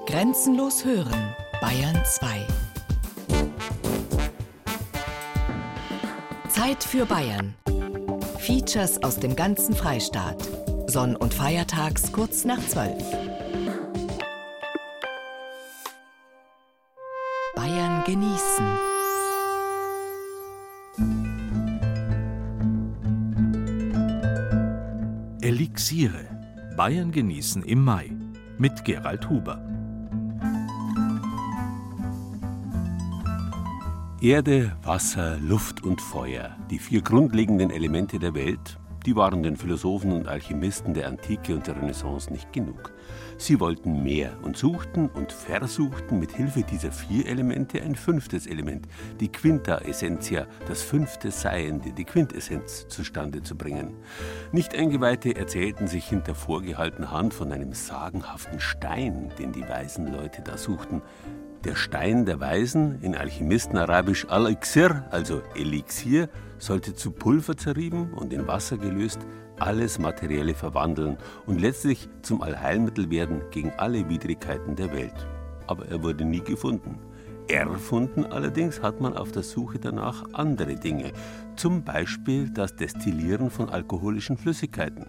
Grenzenlos hören, Bayern 2. Zeit für Bayern. Features aus dem ganzen Freistaat. Sonn- und Feiertags kurz nach 12. Bayern genießen. Elixiere. Bayern genießen im Mai. Mit Gerald Huber. Erde, Wasser, Luft und Feuer, die vier grundlegenden Elemente der Welt, die waren den Philosophen und Alchemisten der Antike und der Renaissance nicht genug. Sie wollten mehr und suchten und versuchten mit Hilfe dieser vier Elemente ein fünftes Element, die Quinta Essentia, das fünfte Seiende, die Quintessenz zustande zu bringen. Nicht Eingeweihte erzählten sich hinter vorgehaltener Hand von einem sagenhaften Stein, den die weisen Leute da suchten. Der Stein der Weisen, in Alchemistenarabisch Al-Ixir, also Elixier, sollte zu Pulver zerrieben und in Wasser gelöst alles Materielle verwandeln und letztlich zum Allheilmittel werden gegen alle Widrigkeiten der Welt. Aber er wurde nie gefunden. Erfunden allerdings hat man auf der Suche danach andere Dinge, zum Beispiel das Destillieren von alkoholischen Flüssigkeiten.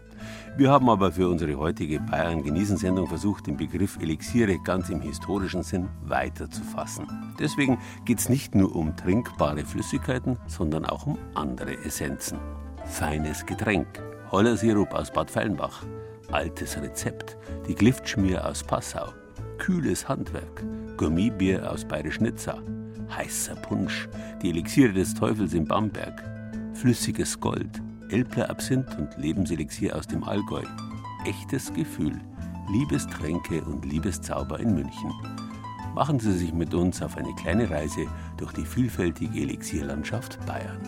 Wir haben aber für unsere heutige Bayern-Genießen-Sendung versucht, den Begriff Elixiere ganz im historischen Sinn weiterzufassen. Deswegen geht es nicht nur um trinkbare Flüssigkeiten, sondern auch um andere Essenzen. Feines Getränk, Holler Sirup aus Bad Feilenbach, altes Rezept, die Gliftschmier aus Passau, kühles Handwerk, Gourmetbier aus Bayerisch Nizza, heißer Punsch, die Elixiere des Teufels in Bamberg, flüssiges Gold, Elbler Absinth und Lebenselixier aus dem Allgäu. Echtes Gefühl, Liebestränke und Liebeszauber in München. Machen Sie sich mit uns auf eine kleine Reise durch die vielfältige Elixierlandschaft Bayern.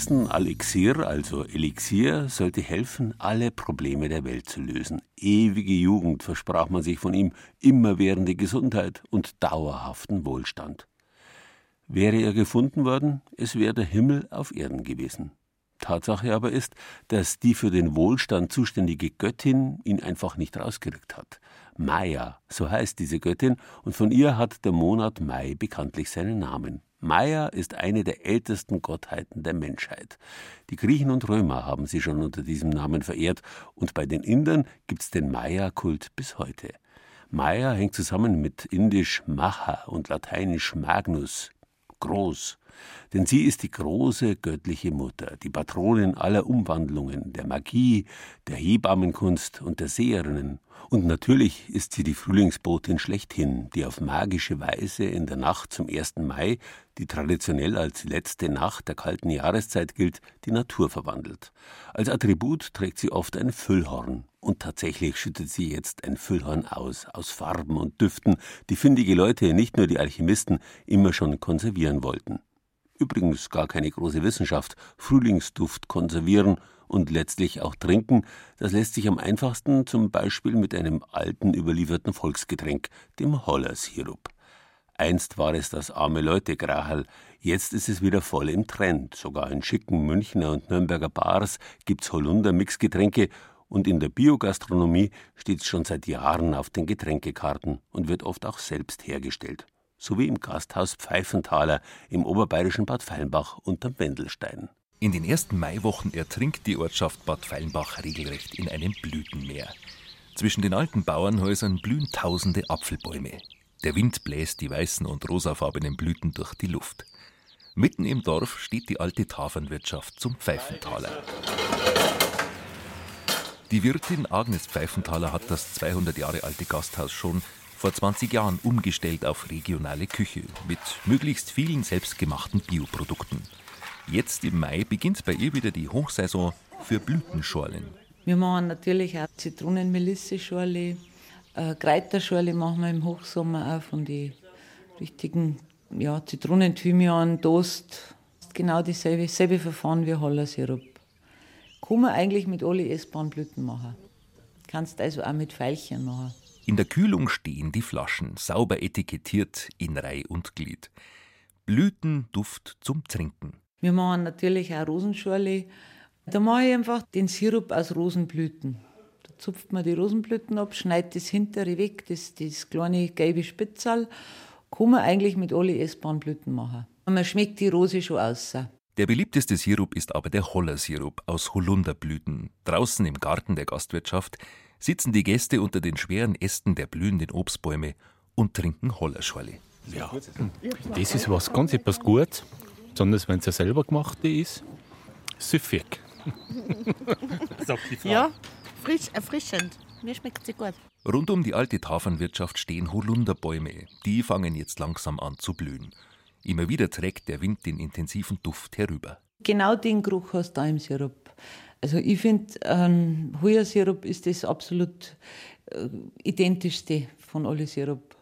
Der Weisen, Alexir, also Elixier, sollte helfen, alle Probleme der Welt zu lösen. Ewige Jugend versprach man sich von ihm, immerwährende Gesundheit und dauerhaften Wohlstand. Wäre er gefunden worden, es wäre der Himmel auf Erden gewesen. Tatsache aber ist, dass die für den Wohlstand zuständige Göttin ihn einfach nicht rausgerückt hat. Maya, so heißt diese Göttin, und von ihr hat der Monat Mai bekanntlich seinen Namen. Maya ist eine der ältesten Gottheiten der Menschheit. Die Griechen und Römer haben sie schon unter diesem Namen verehrt und bei den Indern gibt es den Maya-Kult bis heute. Maya hängt zusammen mit indisch Maha und lateinisch Magnus, groß. Denn sie ist die große göttliche Mutter, die Patronin aller Umwandlungen, der Magie, der Hebammenkunst und der Seherinnen und natürlich ist sie die Frühlingsbotin schlechthin, die auf magische Weise in der Nacht zum 1. Mai, die traditionell als letzte Nacht der kalten Jahreszeit gilt, die Natur verwandelt. Als Attribut trägt sie oft ein Füllhorn. Und tatsächlich schüttet sie jetzt ein Füllhorn aus, aus Farben und Düften, die findige Leute, nicht nur die Alchemisten, immer schon konservieren wollten. Übrigens gar keine große Wissenschaft, Frühlingsduft konservieren und letztlich auch trinken, das lässt sich am einfachsten zum Beispiel mit einem alten überlieferten Volksgetränk, dem Hollersirup. Einst war es das arme Leute Grahal, jetzt ist es wieder voll im Trend. Sogar in schicken Münchner und Nürnberger Bars gibt's Holunder-Mixgetränke und in der Biogastronomie steht's schon seit Jahren auf den Getränkekarten und wird oft auch selbst hergestellt. So wie im Gasthaus Pfeifenthaler im oberbayerischen Bad Feinbach unterm Wendelstein. In den ersten Maiwochen ertrinkt die Ortschaft Bad Feilenbach regelrecht in einem Blütenmeer. Zwischen den alten Bauernhäusern blühen tausende Apfelbäume. Der Wind bläst die weißen und rosafarbenen Blüten durch die Luft. Mitten im Dorf steht die alte Tafernwirtschaft zum Pfeifenthaler. Die Wirtin Agnes Pfeifenthaler hat das 200 Jahre alte Gasthaus schon vor 20 Jahren umgestellt auf regionale Küche mit möglichst vielen selbstgemachten Bioprodukten. Jetzt im Mai beginnt bei ihr wieder die Hochsaison für Blütenschorlen. Wir machen natürlich auch Zitronen-Melisse-Schorle, äh, Kräuterschorle machen wir im Hochsommer auch von den richtigen ja, Zitronen, Thymian, Toast. Genau dasselbe, dasselbe Verfahren wie Hollersirup. Kann man eigentlich mit alle essbaren Blüten machen. Kannst also auch mit Veilchen machen. In der Kühlung stehen die Flaschen, sauber etikettiert in Reih und Glied. Blütenduft zum Trinken. Wir machen natürlich auch Rosenschorle. Da mache ich einfach den Sirup aus Rosenblüten. Da zupft man die Rosenblüten ab, schneidet das hintere weg, das, das kleine gelbe Spitzal. Kann man eigentlich mit alle essbaren Blüten machen. Und man schmeckt die Rose schon aus. Der beliebteste Sirup ist aber der Hollersirup aus Holunderblüten. Draußen im Garten der Gastwirtschaft sitzen die Gäste unter den schweren Ästen der blühenden Obstbäume und trinken Hollerschorle. Ja, das ist was ganz etwas Gutes, besonders wenn es ja selber gemacht ist. Süffig. Sagt die Frau. Ja, frisch, erfrischend. Mir schmeckt sie gut. Rund um die alte Tafernwirtschaft stehen Holunderbäume. Die fangen jetzt langsam an zu blühen. Immer wieder trägt der Wind den intensiven Duft herüber. Genau den Geruch hast du da im Sirup. Also ich finde, ähm, Heuersirup ist das absolut äh, identischste von alle Sirup.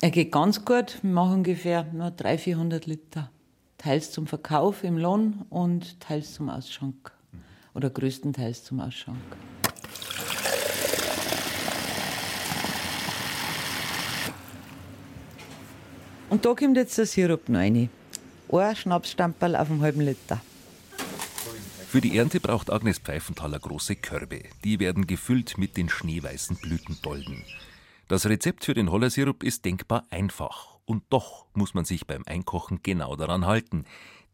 Er geht ganz gut, wir machen ungefähr nur 300, 400 Liter. Teils zum Verkauf im Lohn und teils zum Ausschank. Oder größtenteils zum Ausschank. Und da kommt jetzt der Sirup rein. Ein Schnapsstamperl auf einem halben Liter. Für die Ernte braucht Agnes Pfeifenthaler große Körbe. Die werden gefüllt mit den schneeweißen Blütendolden. Das Rezept für den Hollersirup ist denkbar einfach. Und doch muss man sich beim Einkochen genau daran halten.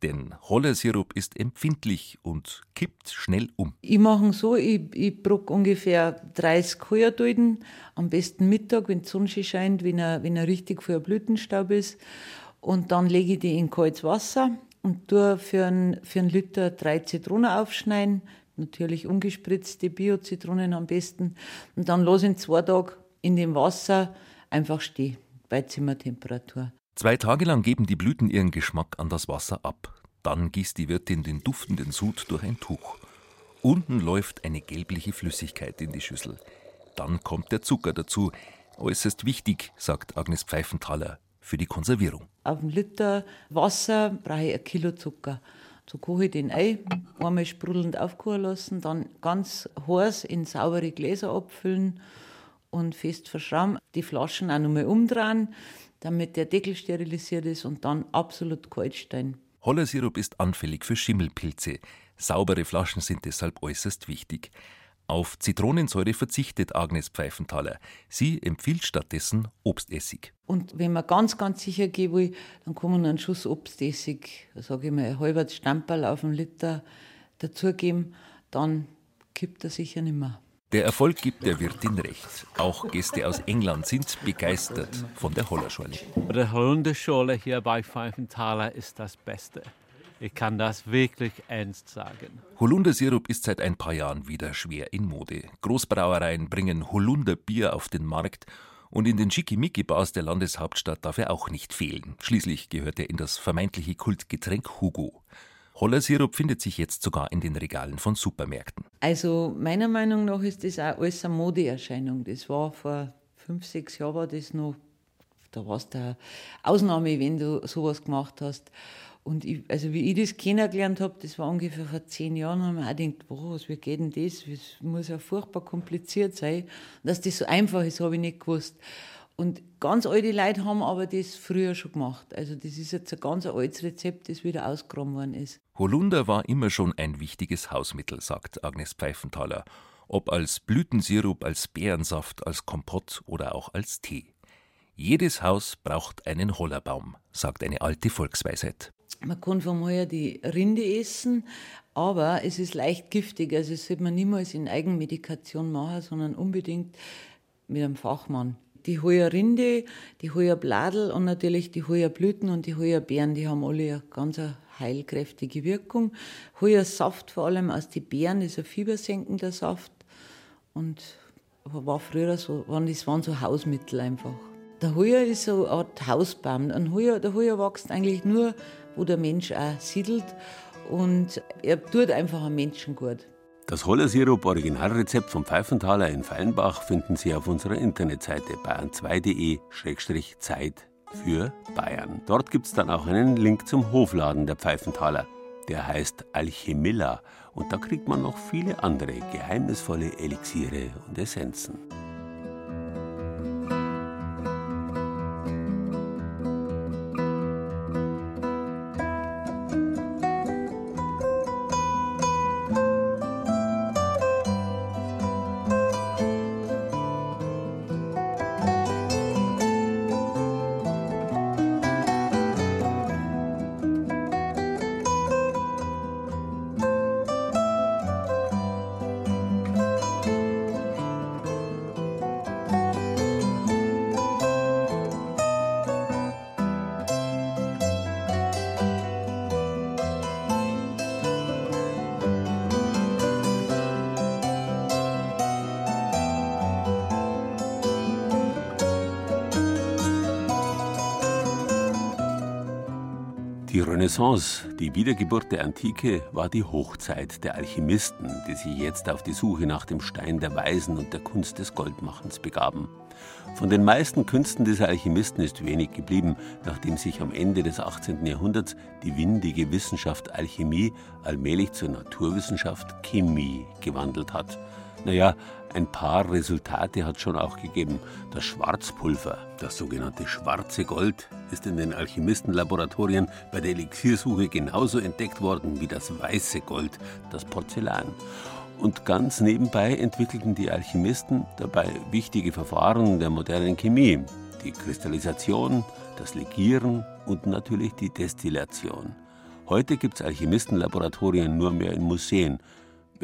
Denn Hollersirup ist empfindlich und kippt schnell um. Ich mache so, ich, ich bruck ungefähr 30 Heuerdolden, am besten Mittag, wenn die Sonne scheint, wenn er, wenn er richtig voller Blütenstaub ist. Und dann lege ich die in kaltes Wasser und tue für einen, für einen Liter drei Zitronen aufschneiden, natürlich ungespritzte Bio-Zitronen am besten. Und dann lasse ich ihn zwei Tage in dem Wasser einfach stehen, bei Zimmertemperatur. Zwei Tage lang geben die Blüten ihren Geschmack an das Wasser ab. Dann gießt die Wirtin den duftenden Sud durch ein Tuch. Unten läuft eine gelbliche Flüssigkeit in die Schüssel. Dann kommt der Zucker dazu. Äußerst wichtig, sagt Agnes Pfeifenthaler für die Konservierung. Auf einen Liter Wasser brauche ich ein Kilo Zucker. So koche ich den ein, einmal sprudelnd aufkochen lassen, dann ganz heiß in saubere Gläser abfüllen und fest verschrauben. Die Flaschen auch nochmal umdrehen, damit der Deckel sterilisiert ist und dann absolut kalt stehen. Hollersirup ist anfällig für Schimmelpilze. Saubere Flaschen sind deshalb äußerst wichtig. Auf Zitronensäure verzichtet Agnes Pfeifenthaler. Sie empfiehlt stattdessen Obstessig. Und wenn man ganz, ganz sicher gehen will, dann kann man einen Schuss Obstessig, sage ich mal, ein halbes Stamperl auf einen Liter dazugeben, dann kippt er sicher nicht mehr. Der Erfolg gibt der Wirtin recht. Auch Gäste aus England sind begeistert von der Hollerschorle. Die Holunderschorle hier bei Pfeifenthaler ist das Beste. Ich kann das wirklich ernst sagen. Holundersirup ist seit ein paar Jahren wieder schwer in Mode. Großbrauereien bringen Holunderbier auf den Markt und in den Schickimicki-Bars der Landeshauptstadt darf er auch nicht fehlen. Schließlich gehört er in das vermeintliche Kultgetränk Hugo. Hollersirup findet sich jetzt sogar in den Regalen von Supermärkten. Also meiner Meinung nach ist das auch alles eine Modeerscheinung. Das war vor fünf, sechs Jahren war das noch, da war es der Ausnahme, wenn du sowas gemacht hast. Und ich, also wie ich das kennengelernt habe, das war ungefähr vor zehn Jahren, haben wir auch gedacht, was, wie geht denn das? Das muss ja furchtbar kompliziert sein. Dass das so einfach ist, habe ich nicht gewusst. Und ganz alte Leute haben aber das früher schon gemacht. Also das ist jetzt ein ganz altes Rezept, das wieder ausgegraben worden ist. Holunder war immer schon ein wichtiges Hausmittel, sagt Agnes Pfeifenthaler. Ob als Blütensirup, als Beerensaft, als Kompott oder auch als Tee. Jedes Haus braucht einen Hollerbaum, sagt eine alte Volksweisheit. Man kann vom Heuer die Rinde essen, aber es ist leicht giftig. Also das sollte man niemals in Eigenmedikation machen, sondern unbedingt mit einem Fachmann. Die Heuerrinde, die Heuerbladel und natürlich die Heuerblüten und die Heuerbeeren, die haben alle eine ganz heilkräftige Wirkung. Heuersaft vor allem aus den Beeren ist ein fiebersenkender Saft und war früher so, das waren so Hausmittel einfach. Der Heuer ist so eine Art Hausbaum. Ein Heuer, der Heuer wächst eigentlich nur, wo der Mensch auch siedelt und er tut einfach einem Menschen gut. Das Hollersirup Originalrezept vom Pfeifenthaler in Feilenbach finden Sie auf unserer Internetseite bayern2.de-zeit für Bayern. Dort gibt es dann auch einen Link zum Hofladen der Pfeifenthaler. Der heißt Alchemilla und da kriegt man noch viele andere geheimnisvolle Elixiere und Essenzen. Renaissance, die Wiedergeburt der Antike, war die Hochzeit der Alchemisten, die sich jetzt auf die Suche nach dem Stein der Weisen und der Kunst des Goldmachens begaben. Von den meisten Künsten dieser Alchemisten ist wenig geblieben, nachdem sich am Ende des 18. Jahrhunderts die windige Wissenschaft Alchemie allmählich zur Naturwissenschaft Chemie gewandelt hat. Naja, ein paar Resultate hat schon auch gegeben. Das Schwarzpulver, das sogenannte schwarze Gold, ist in den Alchemistenlaboratorien bei der Elixiersuche genauso entdeckt worden wie das weiße Gold, das Porzellan. Und ganz nebenbei entwickelten die Alchemisten dabei wichtige Verfahren der modernen Chemie, die Kristallisation, das Legieren und natürlich die Destillation. Heute gibt es Alchemistenlaboratorien nur mehr in Museen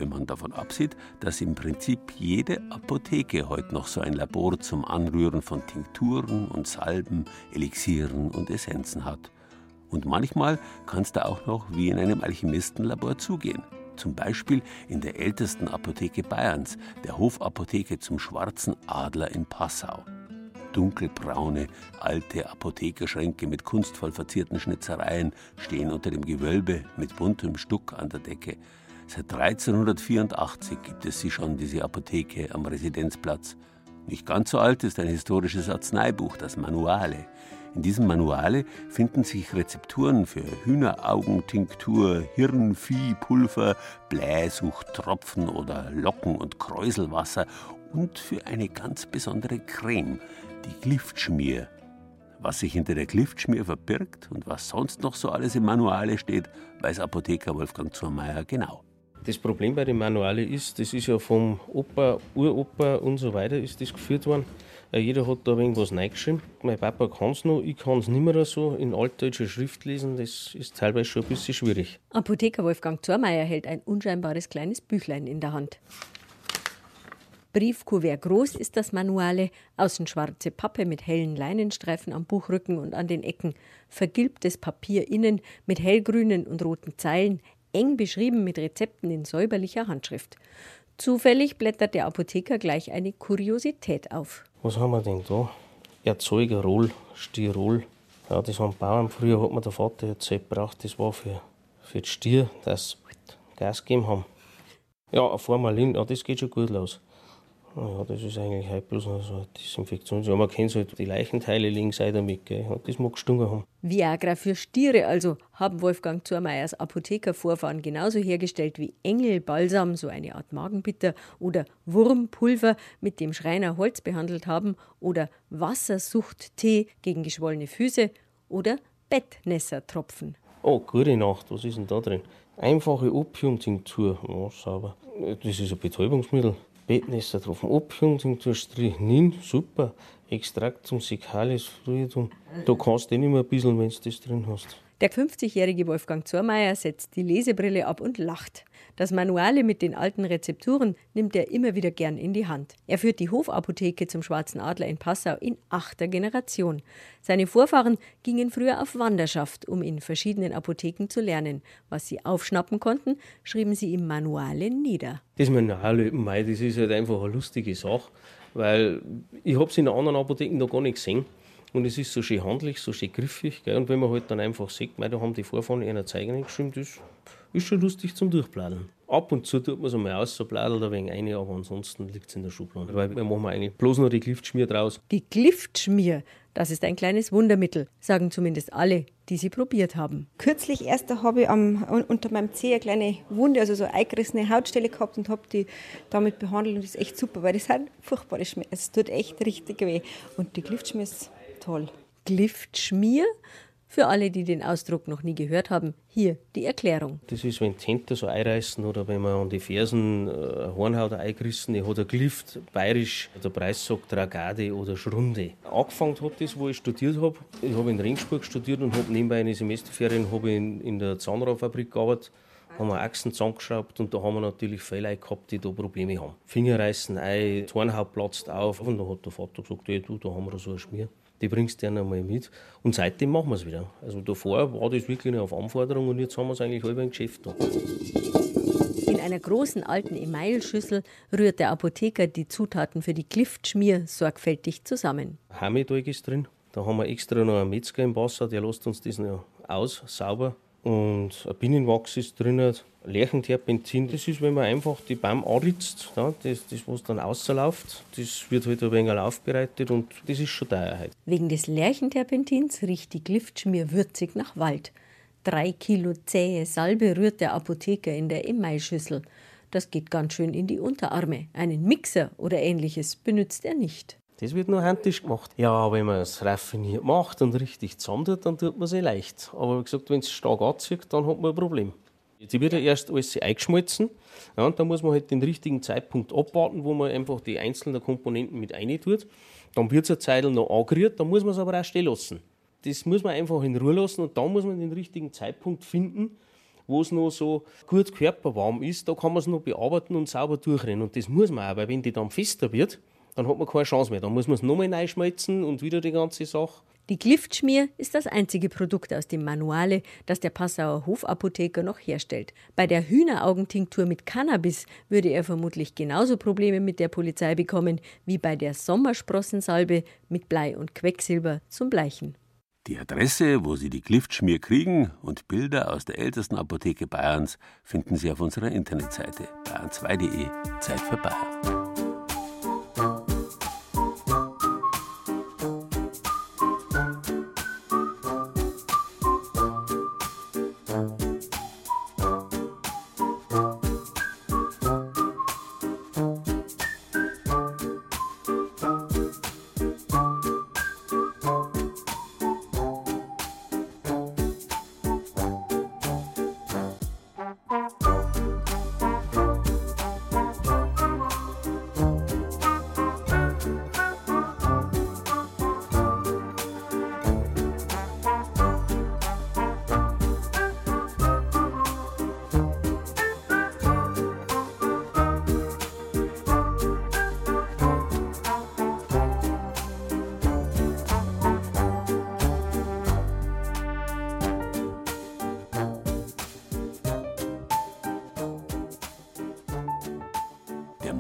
wenn man davon absieht, dass im Prinzip jede Apotheke heute noch so ein Labor zum Anrühren von Tinkturen und Salben, Elixieren und Essenzen hat. Und manchmal kann es da auch noch wie in einem Alchemistenlabor zugehen. Zum Beispiel in der ältesten Apotheke Bayerns, der Hofapotheke zum Schwarzen Adler in Passau. Dunkelbraune, alte Apothekerschränke mit kunstvoll verzierten Schnitzereien stehen unter dem Gewölbe mit buntem Stuck an der Decke. Seit 1384 gibt es sie schon, diese Apotheke am Residenzplatz. Nicht ganz so alt ist ein historisches Arzneibuch, das Manuale. In diesem Manuale finden sich Rezepturen für Hühneraugen-Tinktur, Hirnviehpulver, Blähsuchttropfen oder Locken- und Kräuselwasser und für eine ganz besondere Creme, die Gliftschmier. Was sich hinter der Gliftschmier verbirgt und was sonst noch so alles im Manuale steht, weiß Apotheker Wolfgang Zurmeier genau. Das Problem bei den Manualen ist, das ist ja vom Opa, Uropa und so weiter ist das geführt worden. Äh, jeder hat da irgendwas reingeschrieben. Mein Papa kann es noch, ich kann es nicht mehr so in altdeutscher Schrift lesen. Das ist teilweise schon ein bisschen schwierig. Apotheker Wolfgang Zormeier hält ein unscheinbares kleines Büchlein in der Hand. Briefkuvert groß ist das Manuale, außen schwarze Pappe mit hellen Leinenstreifen am Buchrücken und an den Ecken, vergilbtes Papier innen mit hellgrünen und roten Zeilen, eng beschrieben mit Rezepten in säuberlicher Handschrift. Zufällig blättert der Apotheker gleich eine Kuriosität auf. Was haben wir denn da? Erzeugerroll, Stirol. Ja, das haben Bauern. Früher hat mir der Vater erzählt, braucht. Das war für, für die Stier, dass Gas gegeben haben. Ja, ein Formalin, ja, das geht schon gut los. Ja, das ist eigentlich halt bloß noch so eine Desinfektion. Ja, man kennt halt die Leichenteile links auch damit, gell? Und das mag gestunken haben. Viagra für Stiere also haben Wolfgang Zurmeyers Apothekervorfahren genauso hergestellt wie Engelbalsam, so eine Art Magenbitter, oder Wurmpulver, mit dem Schreiner Holz behandelt haben, oder Wassersuchttee gegen geschwollene Füße oder Bettnässertropfen. Oh, gute Nacht, was ist denn da drin? Einfache Opiumtinktur, oh, sauber. Das ist ein Betäubungsmittel. Bettnässer drauf. Abführung, Strychnin, super. Extrakt zum Sikalis Fluidum. Da kannst du eh nicht mehr ein bisschen, wenn du das drin hast. Der 50-jährige Wolfgang Zormeier setzt die Lesebrille ab und lacht. Das Manuale mit den alten Rezepturen nimmt er immer wieder gern in die Hand. Er führt die Hofapotheke zum Schwarzen Adler in Passau in achter Generation. Seine Vorfahren gingen früher auf Wanderschaft, um in verschiedenen Apotheken zu lernen. Was sie aufschnappen konnten, schrieben sie im Manuale nieder. Das Manuale, das ist halt einfach eine lustige Sache, weil ich habe es in anderen Apotheken noch gar nicht gesehen. Und es ist so schön handlich, so schön griffig. Gell? Und wenn man halt dann einfach sieht, mei, da haben die Vorfahren einer Zeigen geschrieben, das ist schon lustig zum Durchplanen. Ab und zu tut man es einmal aus, so bladelt ein wenig rein, aber ansonsten liegt es in der Schublade. Weil wir machen eigentlich bloß noch die Gliftschmier draus. Die Gliftschmier, das ist ein kleines Wundermittel, sagen zumindest alle, die sie probiert haben. Kürzlich erst habe ich am, unter meinem Zeh eine kleine Wunde, also so eine eingerissene Hautstelle gehabt und habe die damit behandelt und das ist echt super, weil das sind furchtbare Schmerzen. Es tut echt richtig weh und die Gliftschmier ist toll. Gliftschmier? Für alle, die den Ausdruck noch nie gehört haben, hier die Erklärung. Das ist, wenn Hände so einreißen oder wenn man an die Fersen äh, Hornhaut eingerissen hat, ein Glift, bayerisch, der Preis sagt Dragade oder Schrunde. Angefangen hat das, wo ich studiert habe. Ich habe in Regensburg studiert und habe nebenbei eine Semesterferien habe in, in der Zahnradfabrik gearbeitet haben wir Achsen zusammengeschraubt und da haben wir natürlich viele gehabt, die da Probleme haben. Finger reißen ein, Hornhaut platzt auf und dann hat der Vater gesagt, hey, du, da haben wir so ein Schmier die bringst du dann einmal mit. Und seitdem machen wir es wieder. Also davor war das wirklich auf Anforderung und jetzt haben wir es eigentlich halb im Geschäft da. In einer großen alten Emailschüssel rührt der Apotheker die Zutaten für die Kliftschmier sorgfältig zusammen. Hametalg ist drin. Da haben wir extra noch einen Metzger im Wasser, der lässt uns das noch aus, sauber. Und ein Bienenwachs ist drin, Lärchenterpentin, das ist, wenn man einfach die Baum anritzt, ja, das, das, was dann rausläuft, das wird halt ein wenig aufbereitet und das ist schon teuer heute. Wegen des Lärchenterpentins riecht die Gliftschmier würzig nach Wald. Drei Kilo zähe Salbe rührt der Apotheker in der Emailschüssel. Das geht ganz schön in die Unterarme. Einen Mixer oder ähnliches benutzt er nicht. Das wird nur händisch gemacht. Ja, wenn man es raffiniert macht und richtig zusammentut, dann tut man es leicht. Aber wie gesagt, wenn es stark anzieht, dann hat man ein Problem. Die wird ja erst alles eingeschmolzen. Ja, und dann muss man halt den richtigen Zeitpunkt abwarten, wo man einfach die einzelnen Komponenten mit tut. Dann wird es eine Zeit noch angerührt, dann muss man es aber auch stehen lassen. Das muss man einfach in Ruhe lassen und dann muss man den richtigen Zeitpunkt finden, wo es noch so gut körperwarm ist. Da kann man es noch bearbeiten und sauber durchrennen. Und das muss man auch, weil wenn die dann fester wird, dann hat man keine Chance mehr. Dann muss man es nochmal reinschmelzen und wieder die ganze Sache. Die Gliftschmier ist das einzige Produkt aus dem Manuale, das der Passauer Hofapotheker noch herstellt. Bei der Hühneraugentinktur mit Cannabis würde er vermutlich genauso Probleme mit der Polizei bekommen wie bei der Sommersprossensalbe mit Blei und Quecksilber zum Bleichen. Die Adresse, wo Sie die Gliftschmier kriegen und Bilder aus der ältesten Apotheke Bayerns finden Sie auf unserer Internetseite bayern2.de. Zeit für Bayern.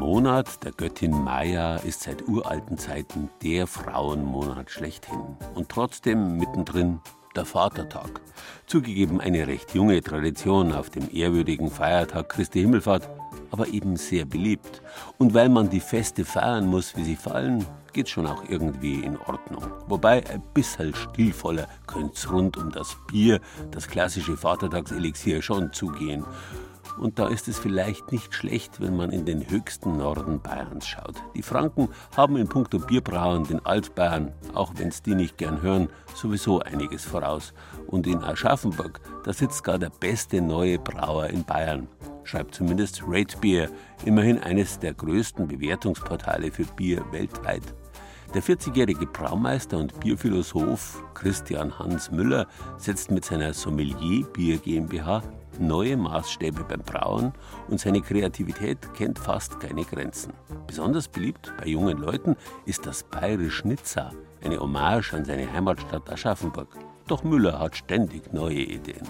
Monat der Göttin Maya ist seit uralten Zeiten der Frauenmonat schlechthin und trotzdem mittendrin der Vatertag. Zugegeben eine recht junge Tradition auf dem ehrwürdigen Feiertag Christi Himmelfahrt, aber eben sehr beliebt. Und weil man die Feste feiern muss, wie sie fallen, geht schon auch irgendwie in Ordnung. Wobei ein bisschen stilvoller könnte es rund um das Bier, das klassische Vatertagselixier, schon zugehen. Und da ist es vielleicht nicht schlecht, wenn man in den höchsten Norden Bayerns schaut. Die Franken haben in puncto Bierbrauen den Altbayern, auch wenn es die nicht gern hören, sowieso einiges voraus. Und in Aschaffenburg, da sitzt gar der beste neue Brauer in Bayern. Schreibt zumindest Rate Beer, immerhin eines der größten Bewertungsportale für Bier weltweit. Der 40-jährige Braumeister und Bierphilosoph Christian Hans Müller setzt mit seiner Sommelier Bier GmbH neue Maßstäbe beim Brauen und seine Kreativität kennt fast keine Grenzen. Besonders beliebt bei jungen Leuten ist das Bayerisch Nizza, eine Hommage an seine Heimatstadt Aschaffenburg. Doch Müller hat ständig neue Ideen.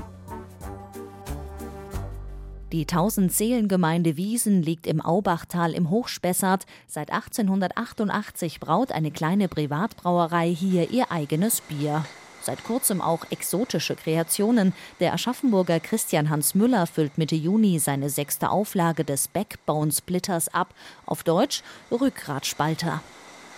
Die Tausendseelengemeinde Wiesen liegt im Aubachtal im Hochspessart. Seit 1888 braut eine kleine Privatbrauerei hier ihr eigenes Bier. Seit kurzem auch exotische Kreationen. Der Aschaffenburger Christian Hans Müller füllt Mitte Juni seine sechste Auflage des Backbone Splitters ab. Auf Deutsch Rückgratspalter.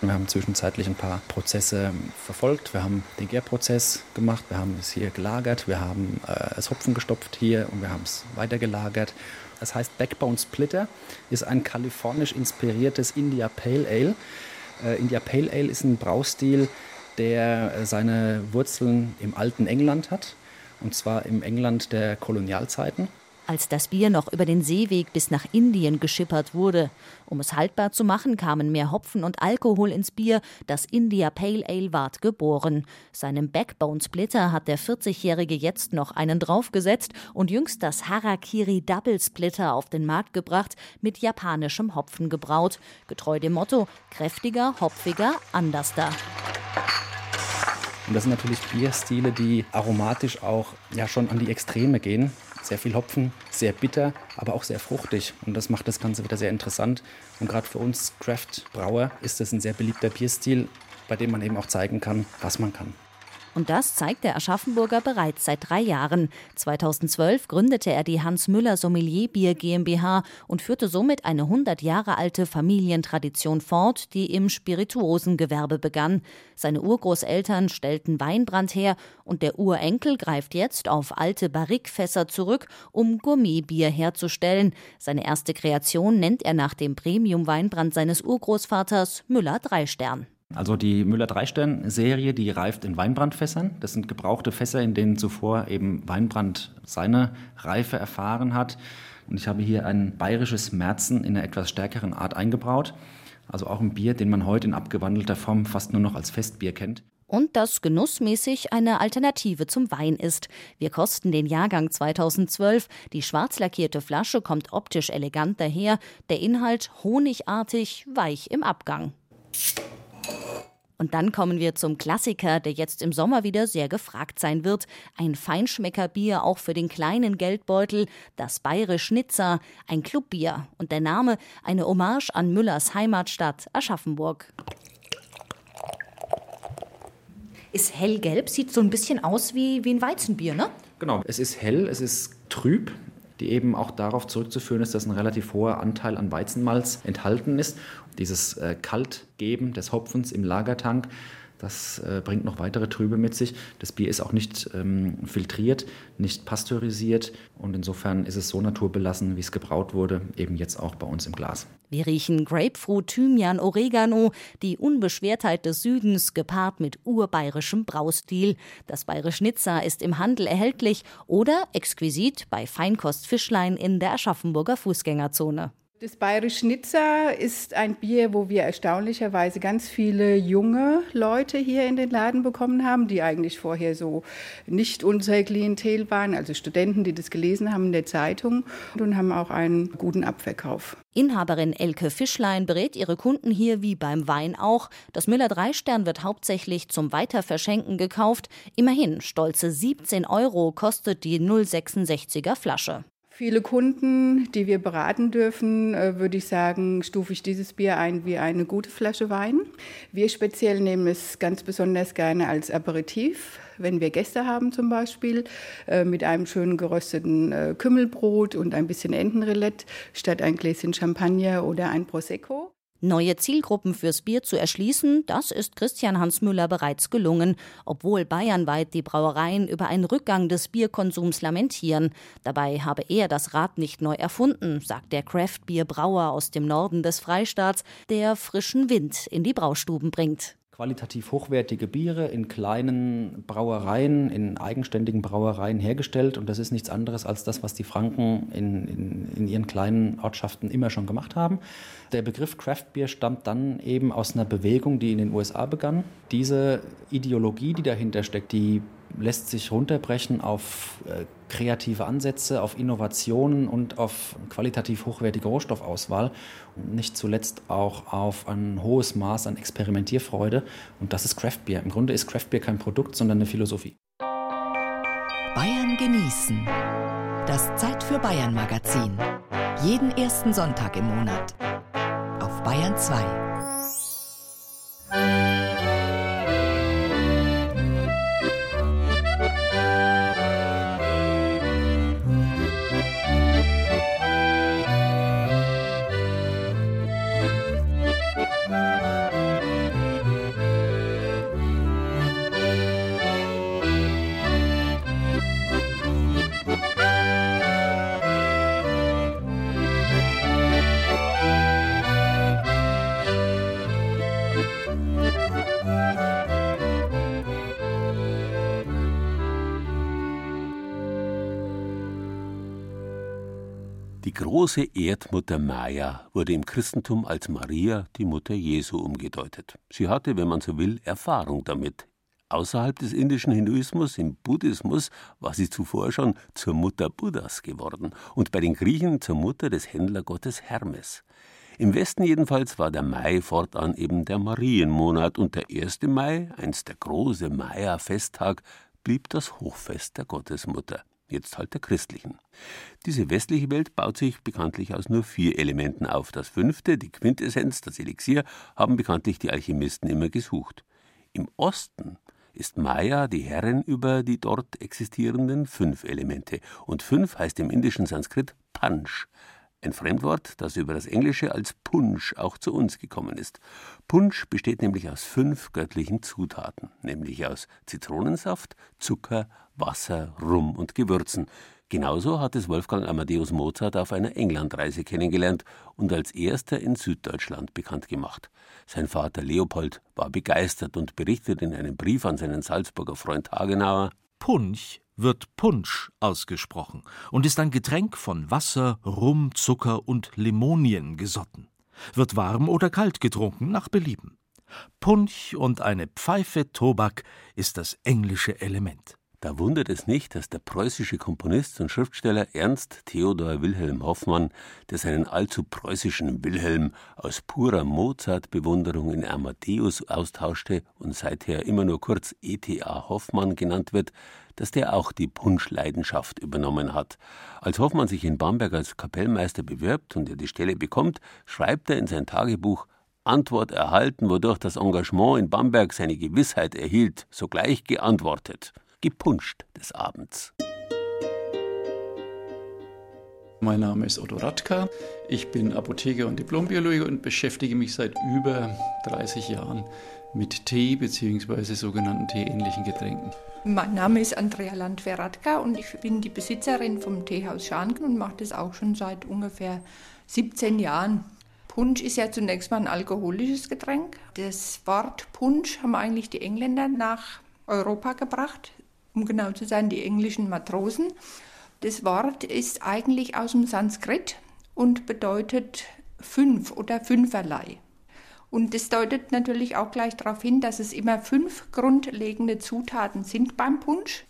Wir haben zwischenzeitlich ein paar Prozesse verfolgt. Wir haben den Gärprozess gemacht, wir haben es hier gelagert, wir haben äh, das Hopfen gestopft hier und wir haben es weitergelagert. Das heißt, Backbone Splitter ist ein kalifornisch inspiriertes India Pale Ale. Äh, India Pale Ale ist ein Braustil, der äh, seine Wurzeln im alten England hat, und zwar im England der Kolonialzeiten als das Bier noch über den Seeweg bis nach Indien geschippert wurde. Um es haltbar zu machen, kamen mehr Hopfen und Alkohol ins Bier. Das India Pale Ale ward geboren. Seinem Backbone Splitter hat der 40-Jährige jetzt noch einen draufgesetzt und jüngst das Harakiri Double Splitter auf den Markt gebracht, mit japanischem Hopfen gebraut. Getreu dem Motto: kräftiger, hopfiger, anderster. Und das sind natürlich Bierstile, die aromatisch auch ja schon an die Extreme gehen. Sehr viel Hopfen, sehr bitter, aber auch sehr fruchtig. Und das macht das Ganze wieder sehr interessant. Und gerade für uns Craft-Brauer ist das ein sehr beliebter Bierstil, bei dem man eben auch zeigen kann, was man kann. Und das zeigt der Aschaffenburger bereits seit drei Jahren. 2012 gründete er die Hans Müller Sommelier Bier GmbH und führte somit eine 100 Jahre alte Familientradition fort, die im Spirituosengewerbe begann. Seine Urgroßeltern stellten Weinbrand her und der Urenkel greift jetzt auf alte Barrikfässer zurück, um Gourmetbier herzustellen. Seine erste Kreation nennt er nach dem Premium-Weinbrand seines Urgroßvaters Müller Dreistern. Also die Müller-Dreistern-Serie, die reift in Weinbrandfässern. Das sind gebrauchte Fässer, in denen zuvor eben Weinbrand seine Reife erfahren hat. Und ich habe hier ein bayerisches Märzen in einer etwas stärkeren Art eingebraut. Also auch ein Bier, den man heute in abgewandelter Form fast nur noch als Festbier kennt und das genussmäßig eine Alternative zum Wein ist. Wir kosten den Jahrgang 2012. Die schwarz lackierte Flasche kommt optisch elegant daher, der Inhalt honigartig, weich im Abgang. Und dann kommen wir zum Klassiker, der jetzt im Sommer wieder sehr gefragt sein wird. Ein Feinschmeckerbier auch für den kleinen Geldbeutel, das Bayerisch Schnitzer, ein Clubbier und der Name eine Hommage an Müllers Heimatstadt Aschaffenburg. Ist hellgelb, sieht so ein bisschen aus wie, wie ein Weizenbier, ne? Genau, es ist hell, es ist trüb, die eben auch darauf zurückzuführen ist, dass ein relativ hoher Anteil an Weizenmalz enthalten ist. Dieses äh, Kaltgeben des Hopfens im Lagertank das äh, bringt noch weitere Trübe mit sich. Das Bier ist auch nicht ähm, filtriert, nicht pasteurisiert und insofern ist es so naturbelassen, wie es gebraut wurde, eben jetzt auch bei uns im Glas. Wir riechen Grapefruit, Thymian, Oregano, die Unbeschwertheit des Südens gepaart mit urbayerischem Braustil. Das Bayerisch Nizza ist im Handel erhältlich oder exquisit bei Feinkost Fischlein in der Aschaffenburger Fußgängerzone. Das Bayerisch Schnitzer ist ein Bier, wo wir erstaunlicherweise ganz viele junge Leute hier in den Laden bekommen haben, die eigentlich vorher so nicht unser Klientel waren, also Studenten, die das gelesen haben in der Zeitung und haben auch einen guten Abverkauf. Inhaberin Elke Fischlein berät ihre Kunden hier wie beim Wein auch. Das Müller Dreistern wird hauptsächlich zum Weiterverschenken gekauft. Immerhin stolze 17 Euro kostet die 066er Flasche. Viele Kunden, die wir beraten dürfen, äh, würde ich sagen, stufe ich dieses Bier ein wie eine gute Flasche Wein. Wir speziell nehmen es ganz besonders gerne als Aperitif, wenn wir Gäste haben zum Beispiel, äh, mit einem schönen gerösteten äh, Kümmelbrot und ein bisschen Entenrillette statt ein Gläschen Champagner oder ein Prosecco. Neue Zielgruppen fürs Bier zu erschließen, das ist Christian Hans Müller bereits gelungen, obwohl bayernweit die Brauereien über einen Rückgang des Bierkonsums lamentieren. Dabei habe er das Rad nicht neu erfunden, sagt der Craft-Bier-Brauer aus dem Norden des Freistaats, der frischen Wind in die Braustuben bringt qualitativ hochwertige Biere in kleinen Brauereien, in eigenständigen Brauereien hergestellt. Und das ist nichts anderes als das, was die Franken in, in, in ihren kleinen Ortschaften immer schon gemacht haben. Der Begriff Craft Beer stammt dann eben aus einer Bewegung, die in den USA begann. Diese Ideologie, die dahinter steckt, die lässt sich runterbrechen auf äh, kreative Ansätze, auf Innovationen und auf qualitativ hochwertige Rohstoffauswahl und nicht zuletzt auch auf ein hohes Maß an Experimentierfreude. Und das ist Craft Beer. Im Grunde ist Craft Beer kein Produkt, sondern eine Philosophie. Bayern genießen. Das Zeit für Bayern Magazin. Jeden ersten Sonntag im Monat. Auf Bayern 2. Die große Erdmutter Maya wurde im Christentum als Maria, die Mutter Jesu, umgedeutet. Sie hatte, wenn man so will, Erfahrung damit. Außerhalb des indischen Hinduismus, im Buddhismus, war sie zuvor schon zur Mutter Buddhas geworden und bei den Griechen zur Mutter des Händlergottes Hermes. Im Westen jedenfalls war der Mai fortan eben der Marienmonat und der 1. Mai, einst der große Maya-Festtag, blieb das Hochfest der Gottesmutter jetzt halt der christlichen. Diese westliche Welt baut sich bekanntlich aus nur vier Elementen auf. Das fünfte, die Quintessenz, das Elixier, haben bekanntlich die Alchemisten immer gesucht. Im Osten ist Maya die Herrin über die dort existierenden fünf Elemente. Und fünf heißt im indischen Sanskrit Panch, ein Fremdwort, das über das Englische als Punsch auch zu uns gekommen ist. Punsch besteht nämlich aus fünf göttlichen Zutaten, nämlich aus Zitronensaft, Zucker, Wasser, Rum und Gewürzen. Genauso hat es Wolfgang Amadeus Mozart auf einer Englandreise kennengelernt und als erster in Süddeutschland bekannt gemacht. Sein Vater Leopold war begeistert und berichtet in einem Brief an seinen Salzburger Freund Hagenauer Punch wird Punsch ausgesprochen und ist ein Getränk von Wasser, Rum, Zucker und Limonien gesotten. Wird warm oder kalt getrunken, nach Belieben. Punch und eine Pfeife Tobak ist das englische Element. Da wundert es nicht, dass der preußische Komponist und Schriftsteller Ernst Theodor Wilhelm Hoffmann, der seinen allzu preußischen Wilhelm aus purer Mozart-Bewunderung in Amadeus austauschte und seither immer nur kurz E.T.A. Hoffmann genannt wird, dass der auch die Punschleidenschaft übernommen hat. Als Hoffmann sich in Bamberg als Kapellmeister bewirbt und er die Stelle bekommt, schreibt er in sein Tagebuch Antwort erhalten, wodurch das Engagement in Bamberg seine Gewissheit erhielt, sogleich geantwortet gepunscht des Abends. Mein Name ist Otto Radka. Ich bin Apotheker und Diplombiologe und beschäftige mich seit über 30 Jahren mit Tee bzw. sogenannten teeähnlichen Getränken. Mein Name ist Andrea Landwehr-Radka und ich bin die Besitzerin vom Teehaus Schanken und mache das auch schon seit ungefähr 17 Jahren. Punsch ist ja zunächst mal ein alkoholisches Getränk. Das Wort Punsch haben eigentlich die Engländer nach Europa gebracht um genau zu sein, die englischen Matrosen. Das Wort ist eigentlich aus dem Sanskrit und bedeutet fünf oder fünferlei. Und das deutet natürlich auch gleich darauf hin, dass es immer fünf grundlegende Zutaten sind beim Punsch.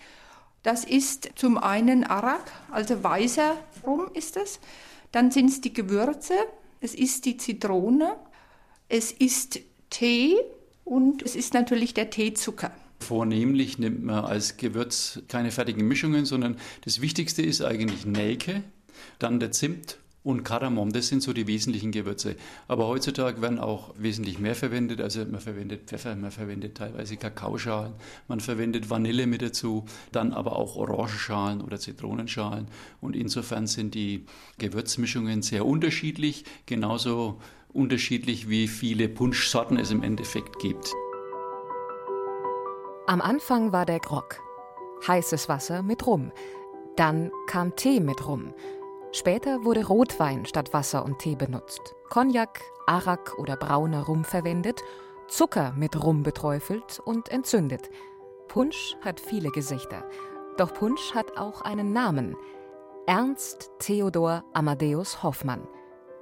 Das ist zum einen Arak, also weißer Rum ist es. Dann sind es die Gewürze, es ist die Zitrone, es ist Tee und es ist natürlich der Teezucker. Vornehmlich nimmt man als Gewürz keine fertigen Mischungen, sondern das Wichtigste ist eigentlich Nelke, dann der Zimt und Kardamom. Das sind so die wesentlichen Gewürze. Aber heutzutage werden auch wesentlich mehr verwendet. Also man verwendet Pfeffer, man verwendet teilweise Kakaoschalen, man verwendet Vanille mit dazu, dann aber auch Orangenschalen oder Zitronenschalen. Und insofern sind die Gewürzmischungen sehr unterschiedlich, genauso unterschiedlich wie viele Punschsorten es im Endeffekt gibt. Am Anfang war der Grog. Heißes Wasser mit Rum. Dann kam Tee mit Rum. Später wurde Rotwein statt Wasser und Tee benutzt. Cognac, Arak oder brauner Rum verwendet, Zucker mit Rum beträufelt und entzündet. Punsch hat viele Gesichter. Doch Punsch hat auch einen Namen. Ernst Theodor Amadeus Hoffmann.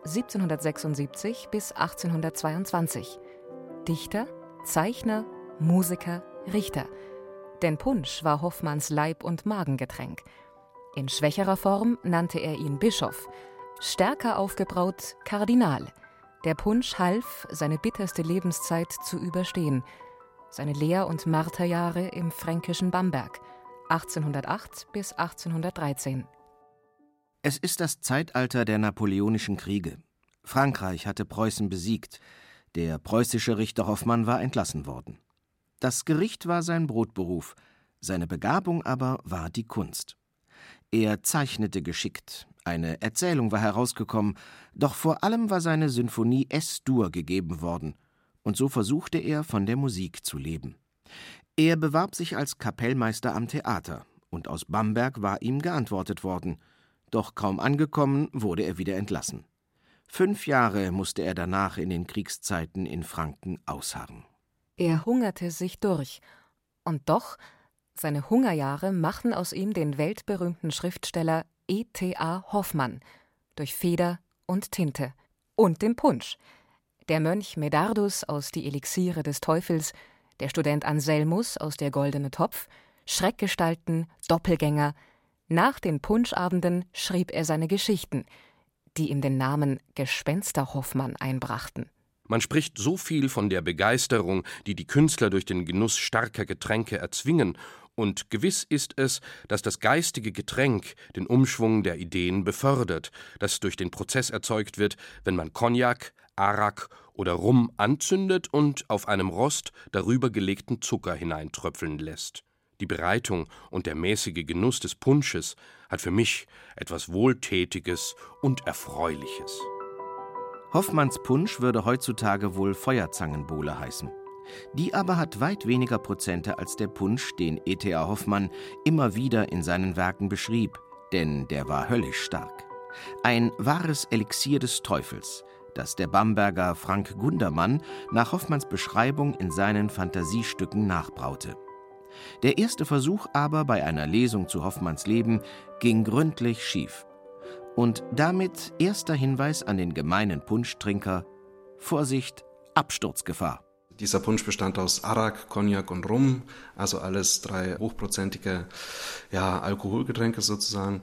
1776 bis 1822. Dichter, Zeichner, Musiker, Richter. Denn Punsch war Hoffmanns Leib- und Magengetränk. In schwächerer Form nannte er ihn Bischof, stärker aufgebraut Kardinal. Der Punsch half, seine bitterste Lebenszeit zu überstehen, seine Lehr- und Marterjahre im fränkischen Bamberg 1808 bis 1813. Es ist das Zeitalter der napoleonischen Kriege. Frankreich hatte Preußen besiegt. Der preußische Richter Hoffmann war entlassen worden. Das Gericht war sein Brotberuf, seine Begabung aber war die Kunst. Er zeichnete geschickt, Eine Erzählung war herausgekommen, doch vor allem war seine Sinfonie S-Dur gegeben worden, und so versuchte er, von der Musik zu leben. Er bewarb sich als Kapellmeister am Theater, und aus Bamberg war ihm geantwortet worden, doch kaum angekommen wurde er wieder entlassen. Fünf Jahre musste er danach in den Kriegszeiten in Franken ausharren. Er hungerte sich durch, und doch, seine Hungerjahre machten aus ihm den weltberühmten Schriftsteller E.T.A. Hoffmann durch Feder und Tinte und den Punsch. Der Mönch Medardus aus Die Elixiere des Teufels, der Student Anselmus aus Der goldene Topf, Schreckgestalten, Doppelgänger. Nach den Punschabenden schrieb er seine Geschichten, die ihm den Namen Gespenster Hoffmann einbrachten. Man spricht so viel von der Begeisterung, die die Künstler durch den Genuss starker Getränke erzwingen, und gewiss ist es, dass das geistige Getränk den Umschwung der Ideen befördert, das durch den Prozess erzeugt wird, wenn man Cognac, Arak oder Rum anzündet und auf einem Rost darüber gelegten Zucker hineintröpfeln lässt. Die Bereitung und der mäßige Genuss des Punsches hat für mich etwas Wohltätiges und Erfreuliches. Hoffmanns Punsch würde heutzutage wohl Feuerzangenbowle heißen. Die aber hat weit weniger Prozente als der Punsch, den E.T.A. Hoffmann immer wieder in seinen Werken beschrieb, denn der war höllisch stark. Ein wahres Elixier des Teufels, das der Bamberger Frank Gundermann nach Hoffmanns Beschreibung in seinen Fantasiestücken nachbraute. Der erste Versuch aber bei einer Lesung zu Hoffmanns Leben ging gründlich schief. Und damit erster Hinweis an den gemeinen Punschtrinker: Vorsicht, Absturzgefahr. Dieser Punsch bestand aus Arak, Cognac und Rum, also alles drei hochprozentige ja, Alkoholgetränke sozusagen.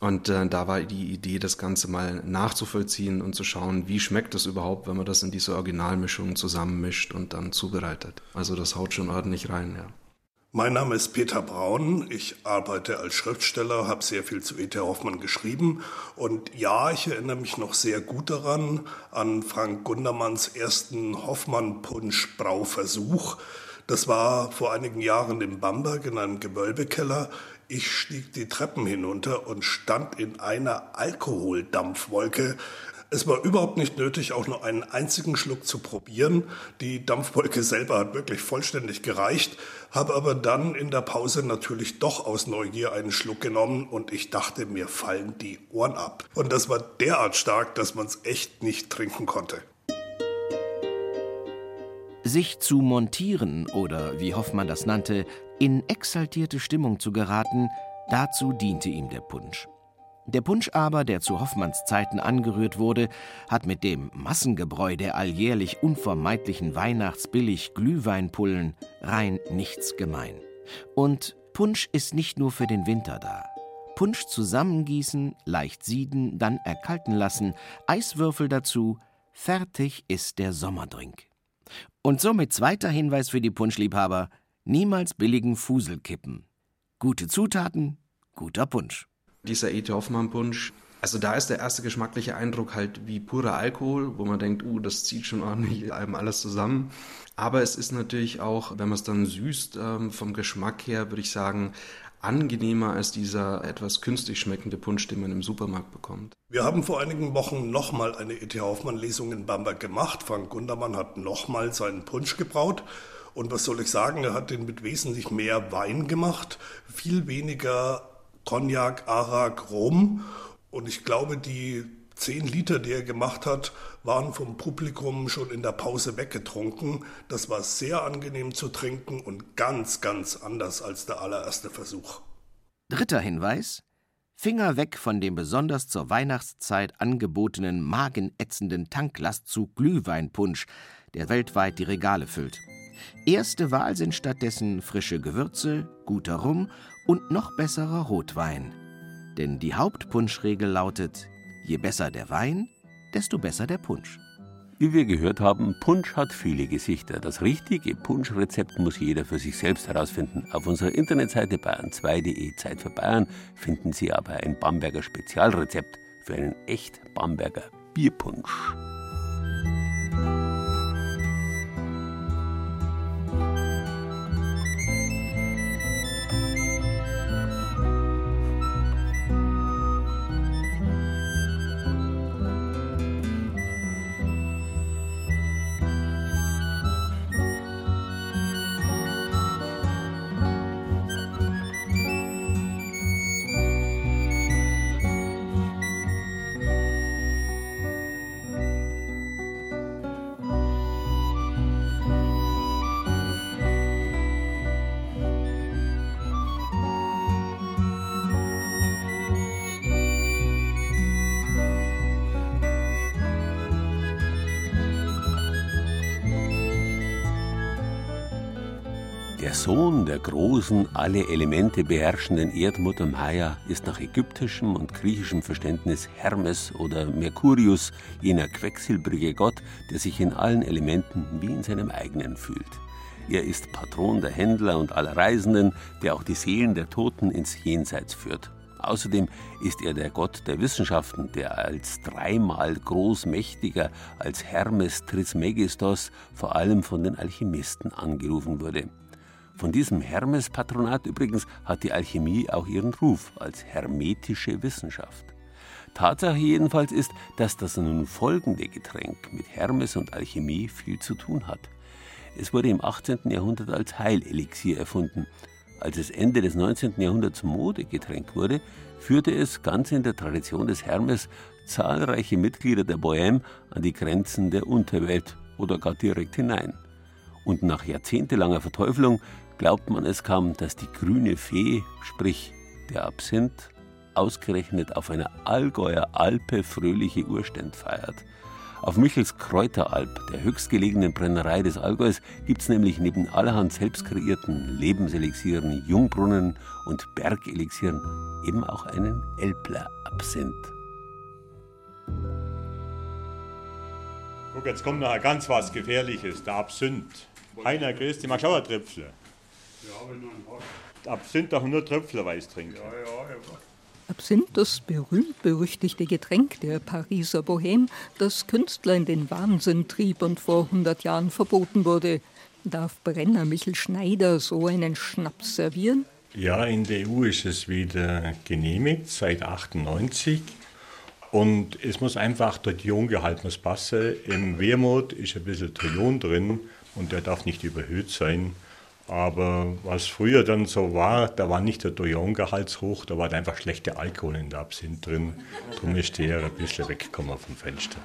Und äh, da war die Idee, das Ganze mal nachzuvollziehen und zu schauen, wie schmeckt es überhaupt, wenn man das in diese Originalmischung zusammenmischt und dann zubereitet. Also das haut schon ordentlich rein, ja. Mein Name ist Peter Braun. Ich arbeite als Schriftsteller, habe sehr viel zu E.T. Hoffmann geschrieben. Und ja, ich erinnere mich noch sehr gut daran, an Frank Gundermanns ersten Hoffmann-Punsch-Brauversuch. Das war vor einigen Jahren in Bamberg in einem Gewölbekeller. Ich stieg die Treppen hinunter und stand in einer Alkoholdampfwolke. Es war überhaupt nicht nötig, auch nur einen einzigen Schluck zu probieren. Die Dampfwolke selber hat wirklich vollständig gereicht, habe aber dann in der Pause natürlich doch aus Neugier einen Schluck genommen und ich dachte, mir fallen die Ohren ab. Und das war derart stark, dass man es echt nicht trinken konnte. Sich zu montieren oder, wie Hoffmann das nannte, in exaltierte Stimmung zu geraten, dazu diente ihm der Punsch. Der Punsch aber, der zu Hoffmanns Zeiten angerührt wurde, hat mit dem Massengebräu der alljährlich unvermeidlichen Weihnachtsbillig Glühweinpullen rein nichts gemein. Und Punsch ist nicht nur für den Winter da. Punsch zusammengießen, leicht sieden, dann erkalten lassen, Eiswürfel dazu, fertig ist der Sommerdrink. Und somit zweiter Hinweis für die Punschliebhaber: niemals billigen Fusel kippen. Gute Zutaten, guter Punsch dieser E.T. Hoffmann-Punsch. Also da ist der erste geschmackliche Eindruck halt wie purer Alkohol, wo man denkt, uh, das zieht schon ordentlich einem alles zusammen. Aber es ist natürlich auch, wenn man es dann süßt, ähm, vom Geschmack her, würde ich sagen, angenehmer als dieser etwas künstlich schmeckende Punsch, den man im Supermarkt bekommt. Wir haben vor einigen Wochen nochmal eine E.T. Hoffmann-Lesung in Bamberg gemacht. Frank Gundermann hat nochmal seinen Punsch gebraut. Und was soll ich sagen, er hat den mit wesentlich mehr Wein gemacht, viel weniger Cognac, Arak, Rum. Und ich glaube, die zehn Liter, die er gemacht hat, waren vom Publikum schon in der Pause weggetrunken. Das war sehr angenehm zu trinken und ganz, ganz anders als der allererste Versuch. Dritter Hinweis. Finger weg von dem besonders zur Weihnachtszeit angebotenen magenätzenden Tanklastzug Glühweinpunsch, der weltweit die Regale füllt. Erste Wahl sind stattdessen frische Gewürze, guter Rum und noch besserer Rotwein. Denn die Hauptpunschregel lautet, je besser der Wein, desto besser der Punsch. Wie wir gehört haben, Punsch hat viele Gesichter. Das richtige Punschrezept muss jeder für sich selbst herausfinden. Auf unserer Internetseite bayern2.de Zeit für Bayern finden Sie aber ein Bamberger Spezialrezept für einen echt Bamberger Bierpunsch. Sohn der großen, alle Elemente beherrschenden Erdmutter Maya ist nach ägyptischem und griechischem Verständnis Hermes oder Mercurius, jener quecksilbrige Gott, der sich in allen Elementen wie in seinem eigenen fühlt. Er ist Patron der Händler und aller Reisenden, der auch die Seelen der Toten ins Jenseits führt. Außerdem ist er der Gott der Wissenschaften, der als dreimal großmächtiger als Hermes Trismegistos vor allem von den Alchemisten angerufen wurde. Von diesem Hermes-Patronat übrigens hat die Alchemie auch ihren Ruf als hermetische Wissenschaft. Tatsache jedenfalls ist, dass das nun folgende Getränk mit Hermes und Alchemie viel zu tun hat. Es wurde im 18. Jahrhundert als Heilelixier erfunden. Als es Ende des 19. Jahrhunderts Modegetränk wurde, führte es ganz in der Tradition des Hermes zahlreiche Mitglieder der Bohème an die Grenzen der Unterwelt oder gar direkt hinein. Und nach jahrzehntelanger Verteufelung glaubt man es kaum, dass die grüne Fee, sprich der Absinth, ausgerechnet auf einer Allgäuer Alpe fröhliche Urständ feiert. Auf Michels Kräuteralp, der höchstgelegenen Brennerei des Allgäus, gibt es nämlich neben allerhand selbst kreierten Lebenselixieren, Jungbrunnen und Bergelixieren eben auch einen Elbler Absinth. Guck, jetzt kommt noch ganz was Gefährliches, der Absinth. Heiner, grüß dich, mach schon ein Tröpfle. Ja, wenn einen hast. Absinth darf nur Tröpflerweis trinken. Ja, ja, ja. Absinth, das berühmt-berüchtigte Getränk der Pariser Bohème, das Künstler in den Wahnsinn trieb und vor 100 Jahren verboten wurde. Darf Brenner Michel Schneider so einen Schnaps servieren? Ja, in der EU ist es wieder genehmigt, seit 98. Und es muss einfach der Iongehalt muss passen. Im Wermut ist ein bisschen Trion drin und der darf nicht überhöht sein. Aber was früher dann so war, da war nicht der Dojongehalt hoch, da war einfach schlechter Alkohol in der Absinth drin. Darum ist der ein bisschen weggekommen vom Fenster.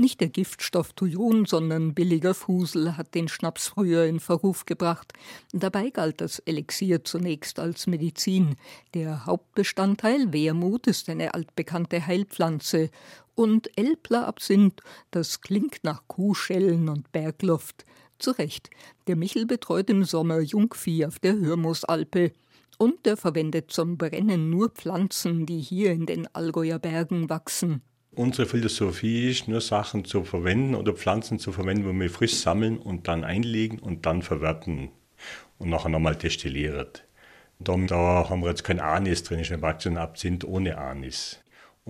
Nicht der Giftstoff Thujon, sondern billiger Fusel hat den Schnaps früher in Verruf gebracht. Dabei galt das Elixier zunächst als Medizin. Der Hauptbestandteil Wermut ist eine altbekannte Heilpflanze. Und Elbler Absinth, das klingt nach Kuhschellen und Bergluft. Zu Recht. Der Michel betreut im Sommer Jungvieh auf der Hürmusalpe. Und er verwendet zum Brennen nur Pflanzen, die hier in den Allgäuer Bergen wachsen. Unsere Philosophie ist, nur Sachen zu verwenden oder Pflanzen zu verwenden, wo wir frisch sammeln und dann einlegen und dann verwerten und nachher nochmal destilliert. Da haben wir jetzt kein Anis drin, ist ein Absinth ohne Anis.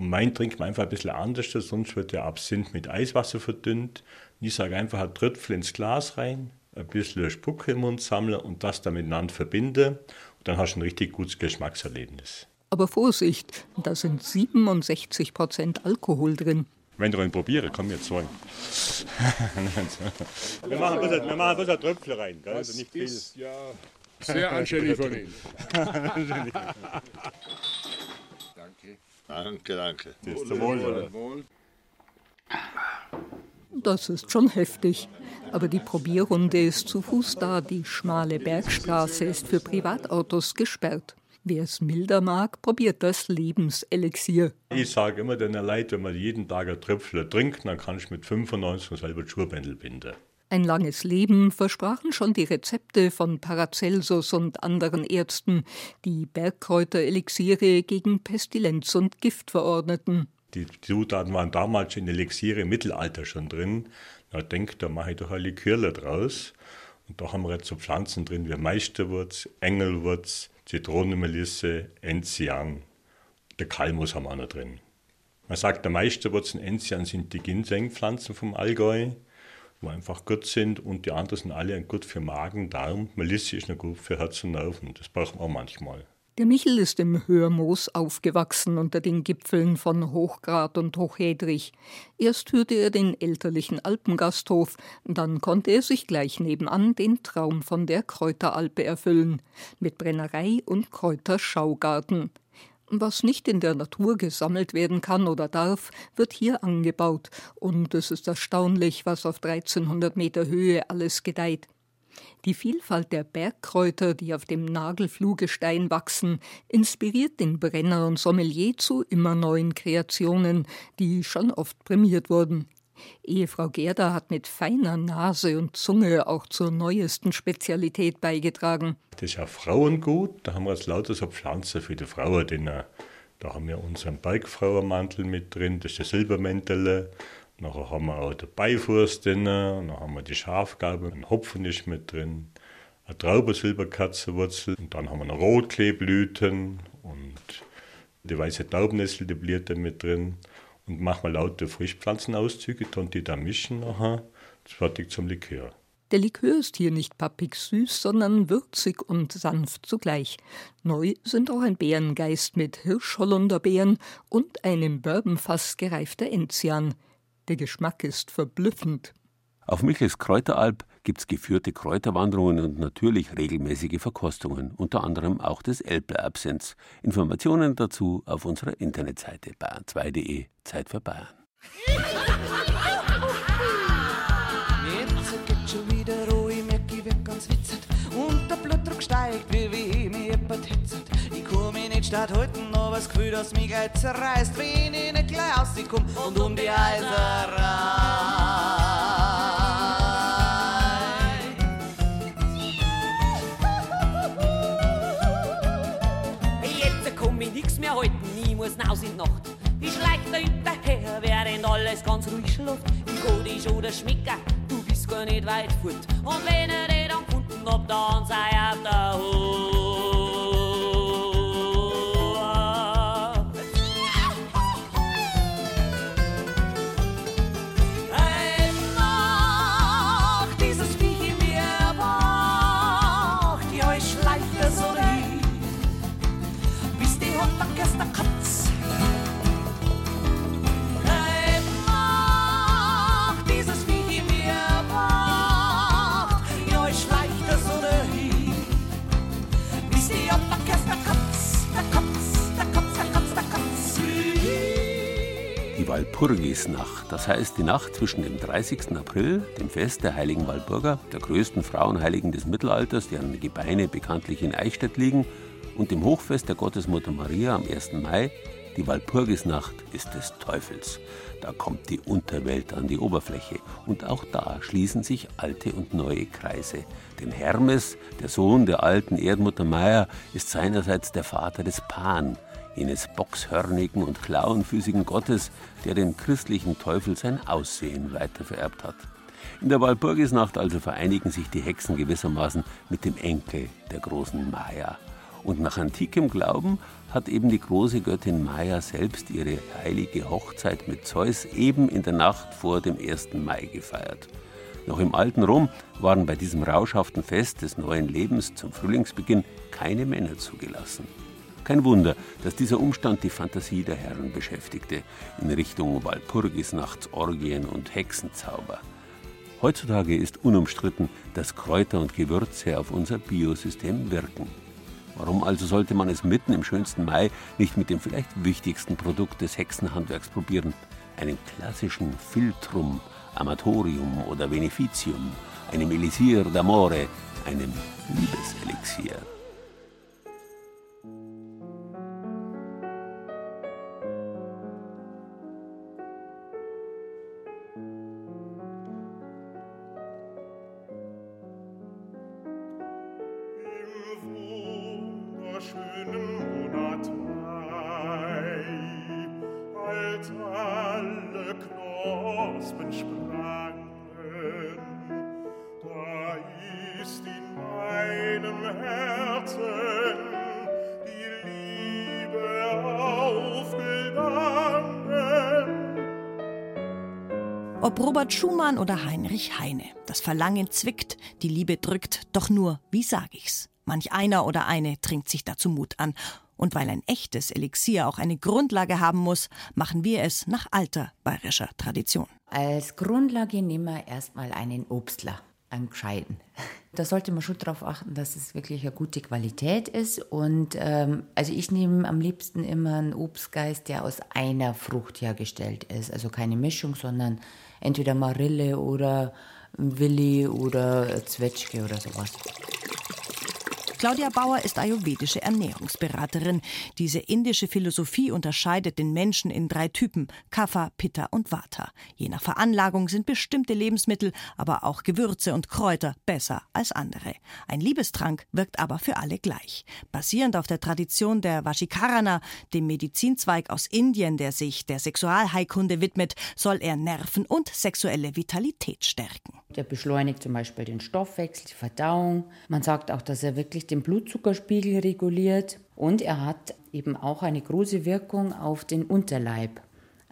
Und mein trinkt man einfach ein bisschen anders, sonst wird der Absinth mit Eiswasser verdünnt. Ich sage einfach ein Tröpfel ins Glas rein, ein bisschen Spucke im Mund sammeln und das dann miteinander verbinden. Und dann hast du ein richtig gutes Geschmackserlebnis. Aber Vorsicht, da sind 67 Prozent Alkohol drin. Wenn du ihn probiere, komm mir zwei. wir machen ein bisschen, wir machen ein bisschen Tröpfel rein, gell? also nicht viel. Ist ja sehr anständig von Ihnen. danke. Danke, ist zum Wohl. Wohl. Das ist schon heftig. Aber die Probierrunde ist zu Fuß da. Die schmale Bergstraße ist für Privatautos gesperrt. Wer es milder mag, probiert das Lebenselixier. Ich sage immer den Leuten, wenn man jeden Tag ein Tröpfler trinkt, dann kann ich mit 95 selber Schuhbändel binden. Ein langes Leben versprachen schon die Rezepte von Paracelsus und anderen Ärzten, die Bergkräuterelixiere gegen Pestilenz und Gift verordneten. Die Zutaten waren damals in Elixiere im Mittelalter schon drin. Da denkt, da mache ich doch ein Likörle draus. Und da haben wir jetzt so Pflanzen drin wie Meisterwurz, Engelwurz, Zitronenmelisse, Enzian. Der Kalmus haben wir auch noch drin. Man sagt, der Meisterwurz und Enzian sind die Ginsengpflanzen vom Allgäu, wo einfach gut sind und die anderen sind alle gut für Magen, Darm. Melisse ist noch gut für Herz und Nerven. Das brauchen wir auch manchmal. Der Michel ist im Hörmoos aufgewachsen unter den Gipfeln von Hochgrat und Hochhedrich. Erst hörte er den elterlichen Alpengasthof, dann konnte er sich gleich nebenan den Traum von der Kräuteralpe erfüllen, mit Brennerei und Kräuterschaugarten. Was nicht in der Natur gesammelt werden kann oder darf, wird hier angebaut, und es ist erstaunlich, was auf 1300 Meter Höhe alles gedeiht. Die Vielfalt der Bergkräuter, die auf dem Nagelfluhgestein wachsen, inspiriert den Brenner und Sommelier zu immer neuen Kreationen, die schon oft prämiert wurden. Ehefrau Gerda hat mit feiner Nase und Zunge auch zur neuesten Spezialität beigetragen. Das ist ja Frauengut. Da haben wir jetzt lauter so Pflanzen für die Frauen drin. Da haben wir unseren Bergfrauenmantel mit drin, das ist der Silbermäntel. Nachher haben wir auch den Beifuß drin, dann haben wir die Schafgabe, ein Hopfen ist mit drin, eine Traubensilberkatzenwurzel und dann haben wir noch Rotkleeblüten und die weiße Taubennessel, die Blüte mit drin und machen wir lauter Frischpflanzenauszüge, und die da mischen nachher, das fertig zum Likör. Der Likör ist hier nicht pappig süß, sondern würzig und sanft zugleich. Neu sind auch ein Beerengeist mit Hirschholunderbeeren und einem Bourbonfass gereifter Enzian. Der Geschmack ist verblüffend. Auf Michels Kräuteralb gibt es geführte Kräuterwanderungen und natürlich regelmäßige Verkostungen, unter anderem auch des Elbler-Absents. Informationen dazu auf unserer Internetseite bayern2.de. Zeit für Bayern. steigt, wie wie mich jemand hetzert. Ich komm mich nicht statt heute, aber das Gefühl, dass mich gleich zerreißt, wenn ich nicht gleich rauskomm und um die Eiserei. Raus in Nacht. Ich schleicht da hinterher, während alles ganz ruhig schläft. Im Kodisch oder Schmicker, du bist gar nicht weit fort. Und wenn er den dann gefunden hab, dann sei er auf der Hut. Walpurgisnacht, das heißt die Nacht zwischen dem 30. April, dem Fest der heiligen Walburga, der größten Frauenheiligen des Mittelalters, deren Gebeine bekanntlich in Eichstätt liegen, und dem Hochfest der Gottesmutter Maria am 1. Mai, die Walpurgisnacht ist des Teufels. Da kommt die Unterwelt an die Oberfläche und auch da schließen sich alte und neue Kreise. Denn Hermes, der Sohn der alten Erdmutter Maya, ist seinerseits der Vater des Pan, jenes boxhörnigen und klauenfüßigen Gottes, der dem christlichen Teufel sein Aussehen weitervererbt hat. In der Walpurgisnacht also vereinigen sich die Hexen gewissermaßen mit dem Enkel der großen Maya. Und nach antikem Glauben hat eben die große Göttin Maya selbst ihre heilige Hochzeit mit Zeus eben in der Nacht vor dem 1. Mai gefeiert. Noch im alten Rom waren bei diesem rauschhaften Fest des neuen Lebens zum Frühlingsbeginn keine Männer zugelassen. Kein Wunder, dass dieser Umstand die Fantasie der Herren beschäftigte in Richtung Walpurgisnachtsorgien und Hexenzauber. Heutzutage ist unumstritten, dass Kräuter und Gewürze auf unser Biosystem wirken. Warum also sollte man es mitten im schönsten Mai nicht mit dem vielleicht wichtigsten Produkt des Hexenhandwerks probieren? Einem klassischen Filtrum, Amatorium oder Beneficium, einem Elisir d'Amore, einem Liebeselixier. Robert Schumann oder Heinrich Heine, das Verlangen zwickt, die Liebe drückt, doch nur, wie sag ich's? Manch einer oder eine trinkt sich dazu Mut an. Und weil ein echtes Elixier auch eine Grundlage haben muss, machen wir es nach alter bayerischer Tradition. Als Grundlage nehmen wir erstmal einen Obstler, einen gescheiten. Da sollte man schon darauf achten, dass es wirklich eine gute Qualität ist. Und ähm, also ich nehme am liebsten immer einen Obstgeist, der aus einer Frucht hergestellt ist. Also keine Mischung, sondern entweder Marille oder Willi oder Zwetschge oder sowas. Claudia Bauer ist ayurvedische Ernährungsberaterin. Diese indische Philosophie unterscheidet den Menschen in drei Typen: Kapha, Pitta und Vata. Je nach Veranlagung sind bestimmte Lebensmittel, aber auch Gewürze und Kräuter besser als andere. Ein Liebestrank wirkt aber für alle gleich. Basierend auf der Tradition der Vashikarana, dem Medizinzweig aus Indien, der sich der Sexualheilkunde widmet, soll er Nerven und sexuelle Vitalität stärken. Der beschleunigt zum Beispiel den Stoffwechsel, die Verdauung. Man sagt auch, dass er wirklich den Blutzuckerspiegel reguliert. Und er hat eben auch eine große Wirkung auf den Unterleib.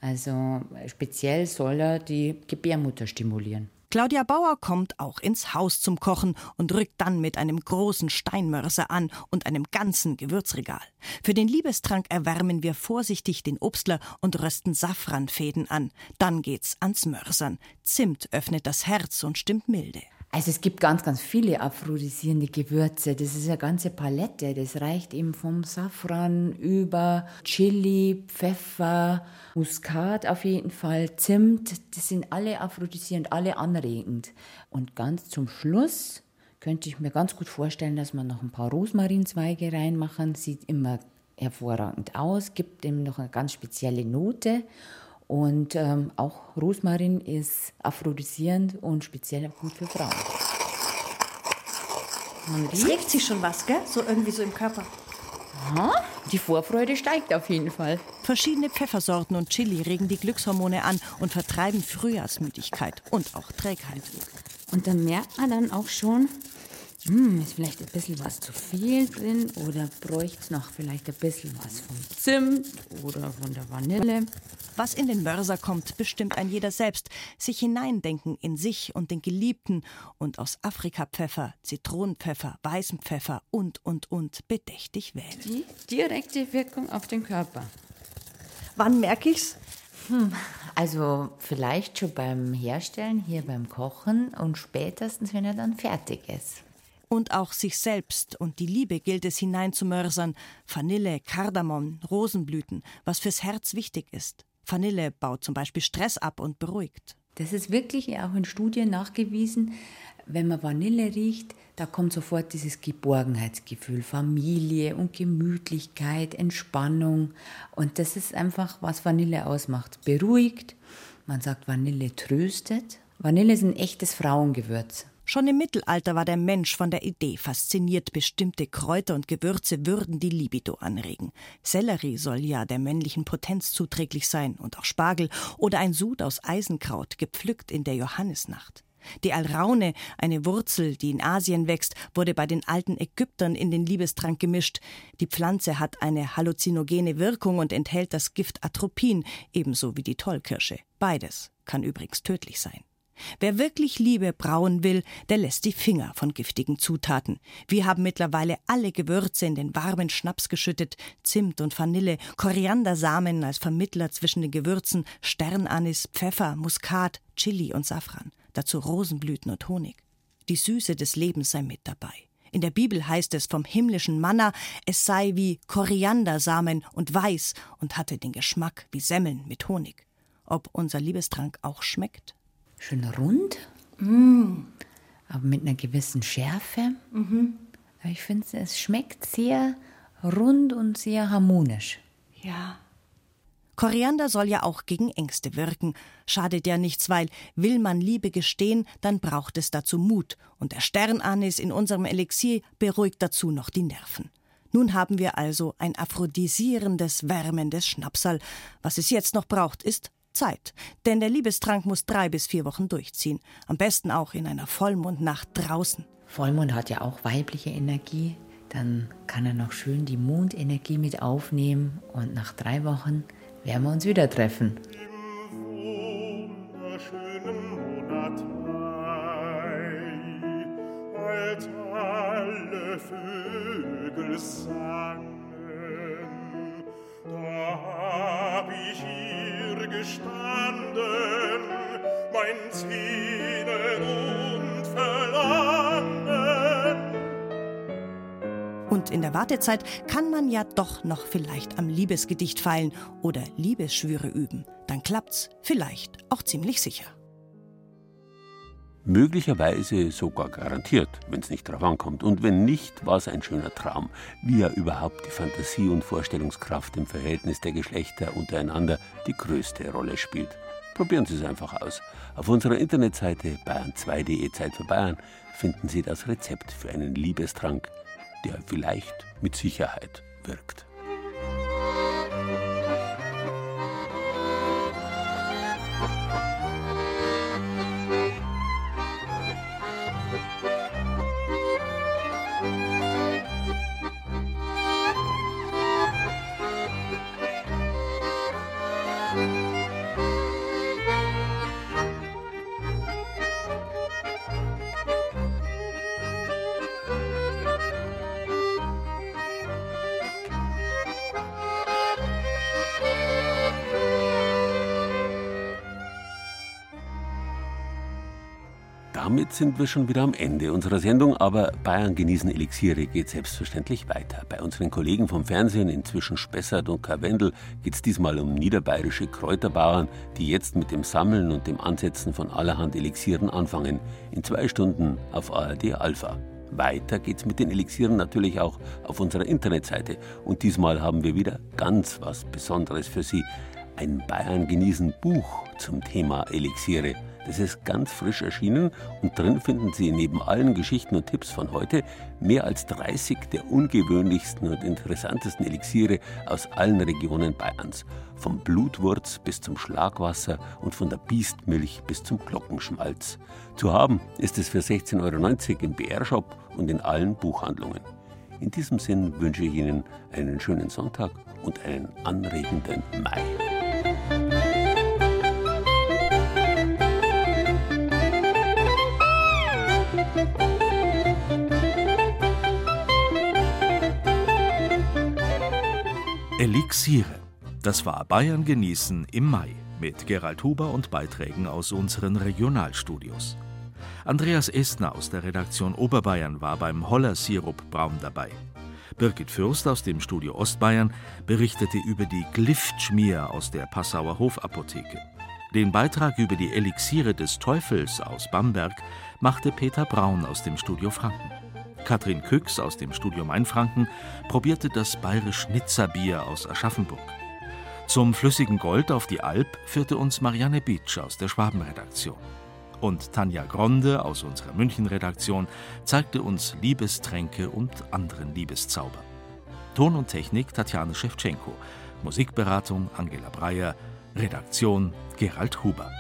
Also speziell soll er die Gebärmutter stimulieren. Claudia Bauer kommt auch ins Haus zum Kochen und rückt dann mit einem großen Steinmörser an und einem ganzen Gewürzregal. Für den Liebestrank erwärmen wir vorsichtig den Obstler und rösten Safranfäden an. Dann geht's ans Mörsern. Zimt öffnet das Herz und stimmt milde. Also es gibt ganz, ganz viele aphrodisierende Gewürze. Das ist eine ganze Palette. Das reicht eben vom Safran über Chili, Pfeffer, Muskat auf jeden Fall, Zimt. Das sind alle aphrodisierend, alle anregend. Und ganz zum Schluss könnte ich mir ganz gut vorstellen, dass man noch ein paar Rosmarinzweige reinmachen. Sieht immer hervorragend aus, gibt ihm noch eine ganz spezielle Note. Und ähm, auch Rosmarin ist aphrodisierend und speziell gut für Frauen. Es regt sich schon was, gell? So irgendwie so im Körper. Aha, die Vorfreude steigt auf jeden Fall. Verschiedene Pfeffersorten und Chili regen die Glückshormone an und vertreiben Frühjahrsmüdigkeit und auch Trägheit. Und da merkt man dann auch schon, hm, ist vielleicht ein bisschen was zu viel drin oder bräuchte es noch vielleicht ein bisschen was vom Zimt oder von der Vanille. Was in den Mörser kommt, bestimmt ein jeder selbst. Sich hineindenken in sich und den Geliebten und aus Afrikapfeffer, Zitronenpfeffer, weißem Pfeffer und, und, und bedächtig wählen. Die direkte Wirkung auf den Körper. Wann merke ich's? Hm, also vielleicht schon beim Herstellen, hier beim Kochen und spätestens, wenn er dann fertig ist. Und auch sich selbst und die Liebe gilt es hineinzumörsern. Vanille, Kardamom, Rosenblüten, was fürs Herz wichtig ist. Vanille baut zum Beispiel Stress ab und beruhigt. Das ist wirklich auch in Studien nachgewiesen. Wenn man Vanille riecht, da kommt sofort dieses Geborgenheitsgefühl, Familie und Gemütlichkeit, Entspannung. Und das ist einfach, was Vanille ausmacht. Beruhigt, man sagt, Vanille tröstet. Vanille ist ein echtes Frauengewürz. Schon im Mittelalter war der Mensch von der Idee fasziniert, bestimmte Kräuter und Gewürze würden die Libido anregen. Sellerie soll ja der männlichen Potenz zuträglich sein und auch Spargel oder ein Sud aus Eisenkraut, gepflückt in der Johannisnacht. Die Alraune, eine Wurzel, die in Asien wächst, wurde bei den alten Ägyptern in den Liebestrank gemischt. Die Pflanze hat eine halluzinogene Wirkung und enthält das Gift Atropin, ebenso wie die Tollkirsche. Beides kann übrigens tödlich sein. Wer wirklich Liebe brauen will, der lässt die Finger von giftigen Zutaten. Wir haben mittlerweile alle Gewürze in den warmen Schnaps geschüttet, Zimt und Vanille, Koriandersamen als Vermittler zwischen den Gewürzen, Sternanis, Pfeffer, Muskat, Chili und Safran, dazu Rosenblüten und Honig. Die Süße des Lebens sei mit dabei. In der Bibel heißt es vom himmlischen Manna, es sei wie Koriandersamen und weiß und hatte den Geschmack wie Semmeln mit Honig. Ob unser Liebestrank auch schmeckt? Schön rund, Mm. aber mit einer gewissen Schärfe. Mhm. Ich finde, es schmeckt sehr rund und sehr harmonisch. Ja. Koriander soll ja auch gegen Ängste wirken. Schadet ja nichts, weil will man Liebe gestehen, dann braucht es dazu Mut. Und der Sternanis in unserem Elixier beruhigt dazu noch die Nerven. Nun haben wir also ein aphrodisierendes, wärmendes Schnapsal. Was es jetzt noch braucht, ist Zeit. Denn der Liebestrank muss drei bis vier Wochen durchziehen. Am besten auch in einer Vollmondnacht draußen. Vollmond hat ja auch weibliche Energie. Dann kann er noch schön die Mondenergie mit aufnehmen. Und nach drei Wochen werden wir uns wieder treffen. als alle Vögel sangen. Da hab ich hier gestanden, mein Sehnen und Verlangen. Und in der Wartezeit kann man ja doch noch vielleicht am Liebesgedicht feilen oder Liebesschwüre üben. Dann klappt's vielleicht auch ziemlich sicher. Möglicherweise sogar garantiert, wenn es nicht drauf ankommt. Und wenn nicht, war es ein schöner Traum, wie ja überhaupt die Fantasie und Vorstellungskraft im Verhältnis der Geschlechter untereinander die größte Rolle spielt. Probieren Sie es einfach aus. Auf unserer Internetseite bayern2.de Zeit für Bayern finden Sie das Rezept für einen Liebestrank, der vielleicht mit Sicherheit wirkt. Damit sind wir schon wieder am Ende unserer Sendung, aber Bayern genießen Elixiere geht selbstverständlich weiter. Bei unseren Kollegen vom Fernsehen, inzwischen Spessart und Karwendel, geht es diesmal um niederbayerische Kräuterbauern, die jetzt mit dem Sammeln und dem Ansetzen von allerhand Elixieren anfangen. In zwei Stunden auf ARD Alpha. Weiter geht's mit den Elixieren natürlich auch auf unserer Internetseite. Und diesmal haben wir wieder ganz was Besonderes für Sie. Ein Bayern genießen Buch zum Thema Elixiere. Es ist ganz frisch erschienen und drin finden Sie neben allen Geschichten und Tipps von heute mehr als 30 der ungewöhnlichsten und interessantesten Elixiere aus allen Regionen Bayerns. Vom Blutwurz bis zum Schlagwasser und von der Biestmilch bis zum Glockenschmalz. Zu haben ist es für 16,90 Euro im BR-Shop und in allen Buchhandlungen. In diesem Sinn wünsche ich Ihnen einen schönen Sonntag und einen anregenden Mai. Elixiere. Das war Bayern genießen im Mai mit Gerald Huber und Beiträgen aus unseren Regionalstudios. Andreas Estner aus der Redaktion Oberbayern war beim Holler Sirup Braun dabei. Birgit Fürst aus dem Studio Ostbayern berichtete über die Gliftschmier aus der Passauer Hofapotheke. Den Beitrag über die Elixiere des Teufels aus Bamberg machte Peter Braun aus dem Studio Franken. Katrin Küchs aus dem Studio Mainfranken probierte das bayerisch Nitzerbier aus Aschaffenburg. Zum flüssigen Gold auf die Alp führte uns Marianne Beetsch aus der Schwabenredaktion. Und Tanja Gronde aus unserer München-Redaktion zeigte uns Liebestränke und anderen Liebeszauber. Ton und Technik Tatjane Schewtschenko, Musikberatung Angela Breyer, Redaktion Gerald Huber.